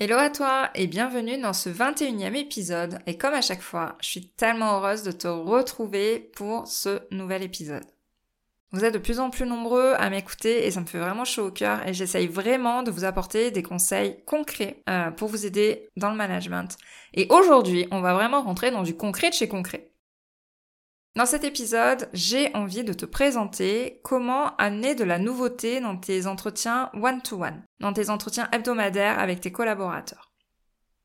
Hello à toi et bienvenue dans ce 21e épisode et comme à chaque fois, je suis tellement heureuse de te retrouver pour ce nouvel épisode. Vous êtes de plus en plus nombreux à m'écouter et ça me fait vraiment chaud au cœur et j'essaye vraiment de vous apporter des conseils concrets euh, pour vous aider dans le management. Et aujourd'hui, on va vraiment rentrer dans du concret de chez concret. Dans cet épisode, j'ai envie de te présenter comment amener de la nouveauté dans tes entretiens one-to-one, dans tes entretiens hebdomadaires avec tes collaborateurs.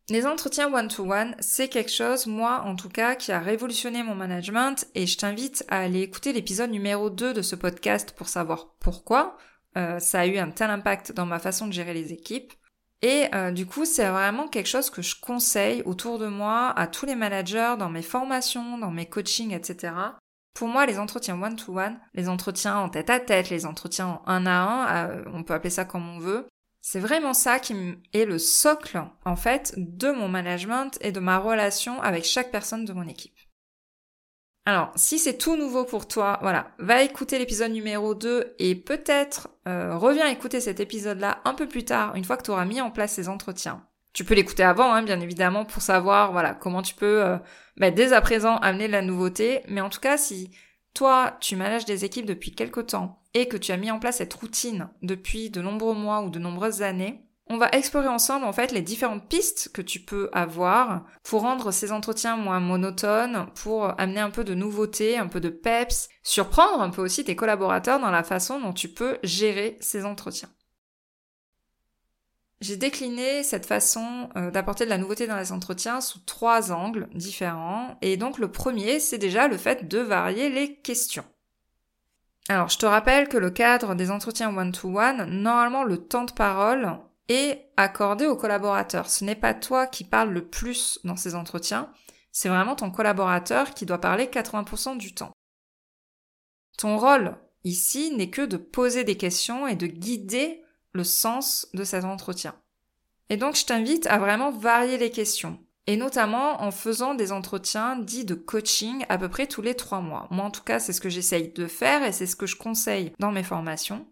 Les entretiens one-to-one, c'est quelque chose, moi en tout cas, qui a révolutionné mon management et je t'invite à aller écouter l'épisode numéro 2 de ce podcast pour savoir pourquoi euh, ça a eu un tel impact dans ma façon de gérer les équipes. Et euh, du coup, c'est vraiment quelque chose que je conseille autour de moi à tous les managers dans mes formations, dans mes coachings, etc. Pour moi, les entretiens one-to-one, les entretiens en tête-à-tête, les entretiens en un à un, euh, on peut appeler ça comme on veut, c'est vraiment ça qui est le socle, en fait, de mon management et de ma relation avec chaque personne de mon équipe. Alors, si c'est tout nouveau pour toi, voilà, va écouter l'épisode numéro 2 et peut-être euh, reviens écouter cet épisode-là un peu plus tard, une fois que tu auras mis en place ces entretiens. Tu peux l'écouter avant, hein, bien évidemment, pour savoir voilà comment tu peux euh, bah, dès à présent amener de la nouveauté. Mais en tout cas, si toi, tu manages des équipes depuis quelque temps et que tu as mis en place cette routine depuis de nombreux mois ou de nombreuses années, on va explorer ensemble en fait les différentes pistes que tu peux avoir pour rendre ces entretiens moins monotones, pour amener un peu de nouveauté, un peu de peps, surprendre un peu aussi tes collaborateurs dans la façon dont tu peux gérer ces entretiens. J'ai décliné cette façon euh, d'apporter de la nouveauté dans les entretiens sous trois angles différents. Et donc le premier, c'est déjà le fait de varier les questions. Alors je te rappelle que le cadre des entretiens one-to-one, normalement le temps de parole, et accordé aux collaborateurs. Ce n'est pas toi qui parles le plus dans ces entretiens, c'est vraiment ton collaborateur qui doit parler 80% du temps. Ton rôle ici n'est que de poser des questions et de guider le sens de cet entretien. Et donc je t'invite à vraiment varier les questions, et notamment en faisant des entretiens dits de coaching à peu près tous les trois mois. Moi en tout cas c'est ce que j'essaye de faire et c'est ce que je conseille dans mes formations.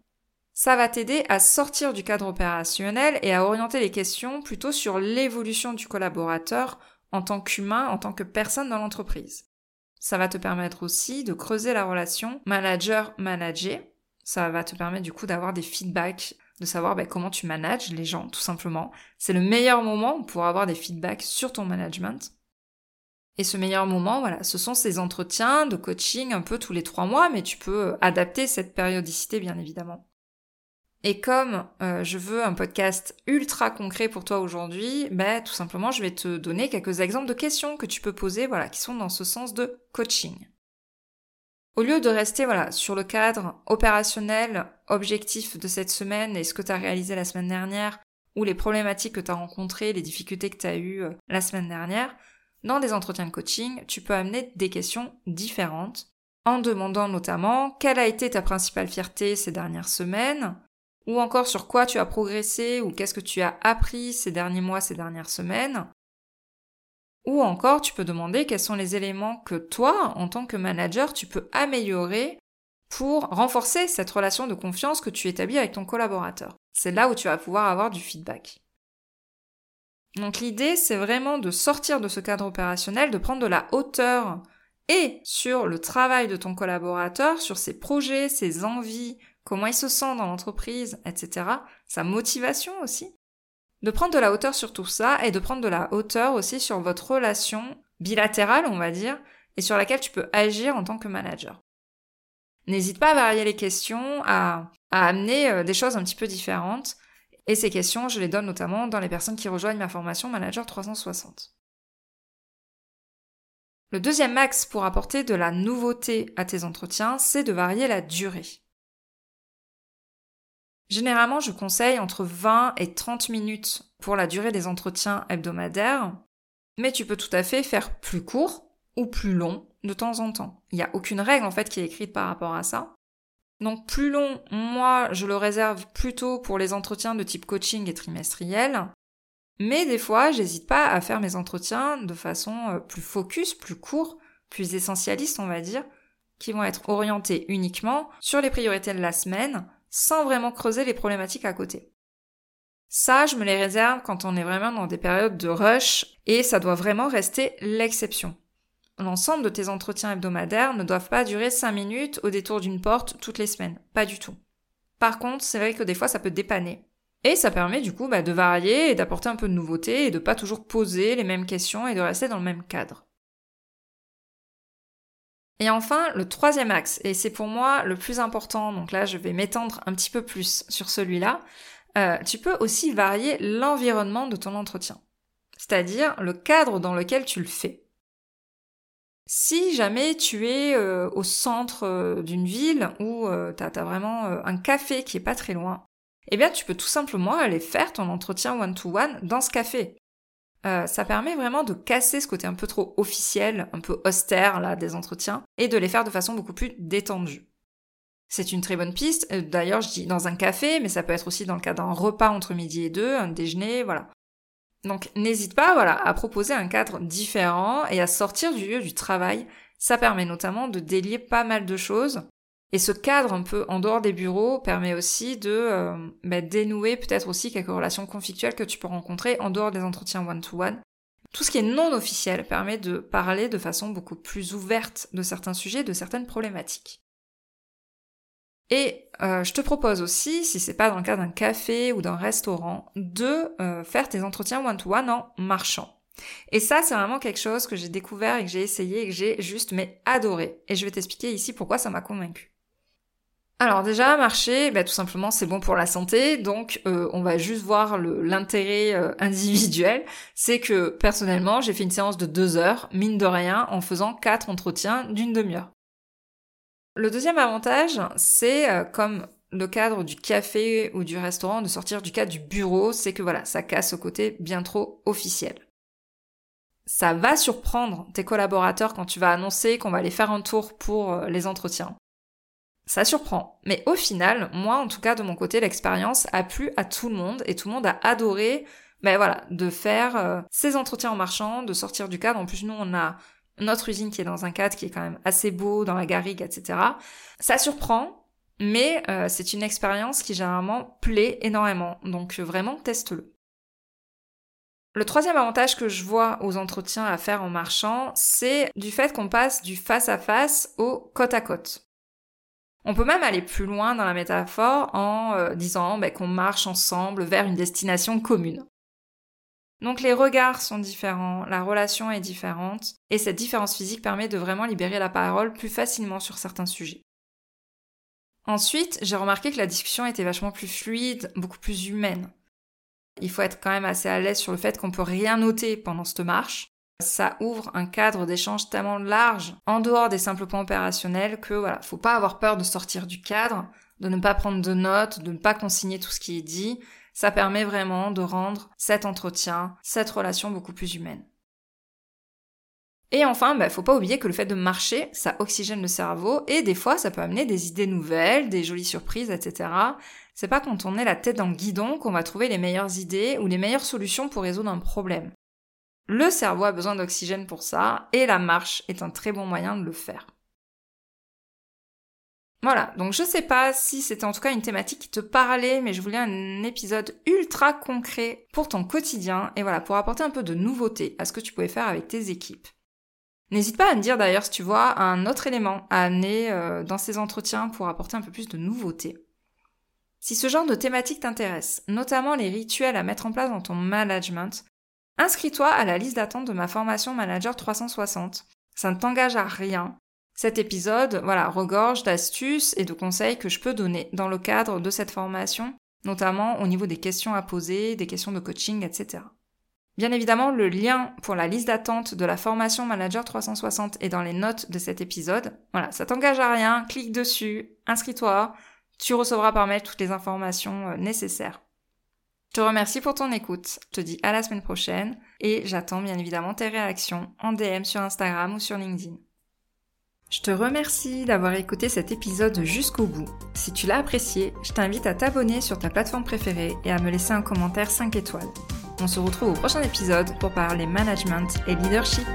Ça va t'aider à sortir du cadre opérationnel et à orienter les questions plutôt sur l'évolution du collaborateur en tant qu'humain, en tant que personne dans l'entreprise. Ça va te permettre aussi de creuser la relation manager-manager. Ça va te permettre du coup d'avoir des feedbacks, de savoir ben, comment tu manages les gens tout simplement. C'est le meilleur moment pour avoir des feedbacks sur ton management. Et ce meilleur moment, voilà, ce sont ces entretiens de coaching un peu tous les trois mois, mais tu peux adapter cette périodicité bien évidemment. Et comme euh, je veux un podcast ultra concret pour toi aujourd'hui, ben tout simplement je vais te donner quelques exemples de questions que tu peux poser, voilà, qui sont dans ce sens de coaching. Au lieu de rester voilà sur le cadre opérationnel, objectif de cette semaine et ce que tu as réalisé la semaine dernière, ou les problématiques que tu as rencontrées, les difficultés que tu as eues euh, la semaine dernière, dans des entretiens de coaching, tu peux amener des questions différentes en demandant notamment quelle a été ta principale fierté ces dernières semaines, ou encore sur quoi tu as progressé ou qu'est-ce que tu as appris ces derniers mois, ces dernières semaines. Ou encore, tu peux demander quels sont les éléments que toi, en tant que manager, tu peux améliorer pour renforcer cette relation de confiance que tu établis avec ton collaborateur. C'est là où tu vas pouvoir avoir du feedback. Donc l'idée, c'est vraiment de sortir de ce cadre opérationnel, de prendre de la hauteur et sur le travail de ton collaborateur, sur ses projets, ses envies, comment il se sent dans l'entreprise, etc. Sa motivation aussi. De prendre de la hauteur sur tout ça et de prendre de la hauteur aussi sur votre relation bilatérale, on va dire, et sur laquelle tu peux agir en tant que manager. N'hésite pas à varier les questions, à, amener euh, des choses un petit peu différentes. Et ces questions, je les donne notamment dans les personnes qui rejoignent ma formation Manager 360. Le deuxième axe pour apporter de la nouveauté à tes entretiens, c'est de varier la durée. Généralement, je conseille entre 20 et 30 minutes pour la durée des entretiens hebdomadaires. Mais tu peux tout à fait faire plus court ou plus long de temps en temps. Il n'y a aucune règle en fait qui est écrite par rapport à ça. Donc plus long, moi je le réserve plutôt pour les entretiens de type coaching et trimestriel. Mais des fois, j'hésite pas à faire mes entretiens de façon euh, plus focus, plus court, plus essentialiste, on va dire, qui vont être orientés uniquement sur les priorités de la semaine, sans vraiment creuser les problématiques à côté. Ça, je me les réserve quand on est vraiment dans des périodes de rush, et ça doit vraiment rester l'exception. L'ensemble de tes entretiens hebdomadaires ne doivent pas durer 5 minutes au détour d'une porte toutes les semaines. Pas du tout. Par contre, c'est vrai que des fois ça peut dépanner. Et ça permet du coup bah, de varier et d'apporter un peu de nouveauté et de pas toujours poser les mêmes questions et de rester dans le même cadre. Et enfin, le troisième axe, et c'est pour moi le plus important, donc là je vais m'étendre un petit peu plus sur celui-là, euh, tu peux aussi varier l'environnement de ton entretien, c'est-à-dire le cadre dans lequel tu le fais. Si jamais tu es euh, au centre euh, d'une ville où tu as, vraiment un café qui est pas très loin, eh bien tu peux tout simplement aller faire ton entretien one-to-one dans ce café. Euh, ça permet vraiment de casser ce côté un peu trop officiel, un peu austère là des entretiens, et de les faire de façon beaucoup plus détendue. C'est une très bonne piste. Euh, d'ailleurs, je dis dans un café, mais ça peut être aussi dans le cas d'un repas entre midi et deux, un déjeuner, voilà. Donc n'hésite pas, voilà, à proposer un cadre différent et à sortir du lieu du travail. Ça permet notamment de délier pas mal de choses et ce cadre un peu en dehors des bureaux permet aussi de euh, bah, dénouer peut-être aussi quelques relations conflictuelles que tu peux rencontrer en dehors des entretiens one-to-one. Tout ce qui est non officiel permet de parler de façon beaucoup plus ouverte de certains sujets, de certaines problématiques. Et euh, je te propose aussi, si c'est pas dans le cas d'un café ou d'un restaurant, de euh, faire tes entretiens one-to-one en marchant. Et ça, c'est vraiment quelque chose que j'ai découvert et que j'ai essayé et que j'ai juste mais adoré. Et je vais t'expliquer ici pourquoi ça m'a convaincu. Alors déjà, marcher, bah, tout simplement, c'est bon pour la santé, donc euh, on va juste voir l'intérêt euh, individuel. C'est que personnellement, j'ai fait une séance de deux heures, mine de rien, en faisant quatre entretiens d'une demi-heure. Le deuxième avantage, c'est euh, comme le cadre du café ou du restaurant, de sortir du cadre du bureau, c'est que voilà, ça casse au côté bien trop officiel. Ça va surprendre tes collaborateurs quand tu vas annoncer qu'on va aller faire un tour pour les entretiens. Ça surprend. Mais au final, moi, en tout cas, de mon côté, l'expérience a plu à tout le monde et tout le monde a adoré, voilà, de faire euh, ces entretiens en marchand, de sortir du cadre. En plus, nous, on a notre usine qui est dans un cadre qui est quand même assez beau, dans la garrigue, etc. Ça surprend, mais euh, c'est une expérience qui généralement plaît énormément. Donc vraiment, teste-le. Le troisième avantage que je vois aux entretiens à faire en marchand, c'est du fait qu'on passe du face à face au côte à côte. On peut même aller plus loin dans la métaphore en euh, disant ben, qu'on marche ensemble vers une destination commune. Donc les regards sont différents, la relation est différente, et cette différence physique permet de vraiment libérer la parole plus facilement sur certains sujets. Ensuite, j'ai remarqué que la discussion était vachement plus fluide, beaucoup plus humaine. Il faut être quand même assez à l'aise sur le fait qu'on peut rien noter pendant cette marche, ça ouvre un cadre d'échange tellement large en dehors des simples points opérationnels que voilà, faut pas avoir peur de sortir du cadre, de ne pas prendre de notes, de ne pas consigner tout ce qui est dit. Ça permet vraiment de rendre cet entretien, cette relation beaucoup plus humaine. Et enfin, bah, faut pas oublier que le fait de marcher, ça oxygène le cerveau et des fois ça peut amener des idées nouvelles, des jolies surprises, etc. C'est pas quand on est la tête dans le guidon qu'on va trouver les meilleures idées ou les meilleures solutions pour résoudre un problème. Le cerveau a besoin d'oxygène pour ça, et la marche est un très bon moyen de le faire. Voilà, donc je sais pas si c'était en tout cas une thématique qui te parlait, mais je voulais un épisode ultra concret pour ton quotidien, et voilà, pour apporter un peu de nouveauté à ce que tu pouvais faire avec tes équipes. N'hésite pas à me dire d'ailleurs si tu vois un autre élément à amener euh, dans ces entretiens pour apporter un peu plus de nouveauté. Si ce genre de thématique t'intéresse, notamment les rituels à mettre en place dans ton management, Inscris-toi à la liste d'attente de ma formation Manager 360. Ça ne t'engage à rien. Cet épisode, voilà, regorge d'astuces et de conseils que je peux donner dans le cadre de cette formation, notamment au niveau des questions à poser, des questions de coaching, etc. Bien évidemment, le lien pour la liste d'attente de la formation Manager 360 est dans les notes de cet épisode. Voilà, ça t'engage à rien, clique dessus, inscris-toi, tu recevras par mail toutes les informations euh, nécessaires. Je te remercie pour ton écoute, je te dis à la semaine prochaine et j'attends bien évidemment tes réactions en DM sur Instagram ou sur LinkedIn. Je te remercie d'avoir écouté cet épisode jusqu'au bout. Si tu l'as apprécié, je t'invite à t'abonner sur ta plateforme préférée et à me laisser un commentaire 5 étoiles. On se retrouve au prochain épisode pour parler management et leadership.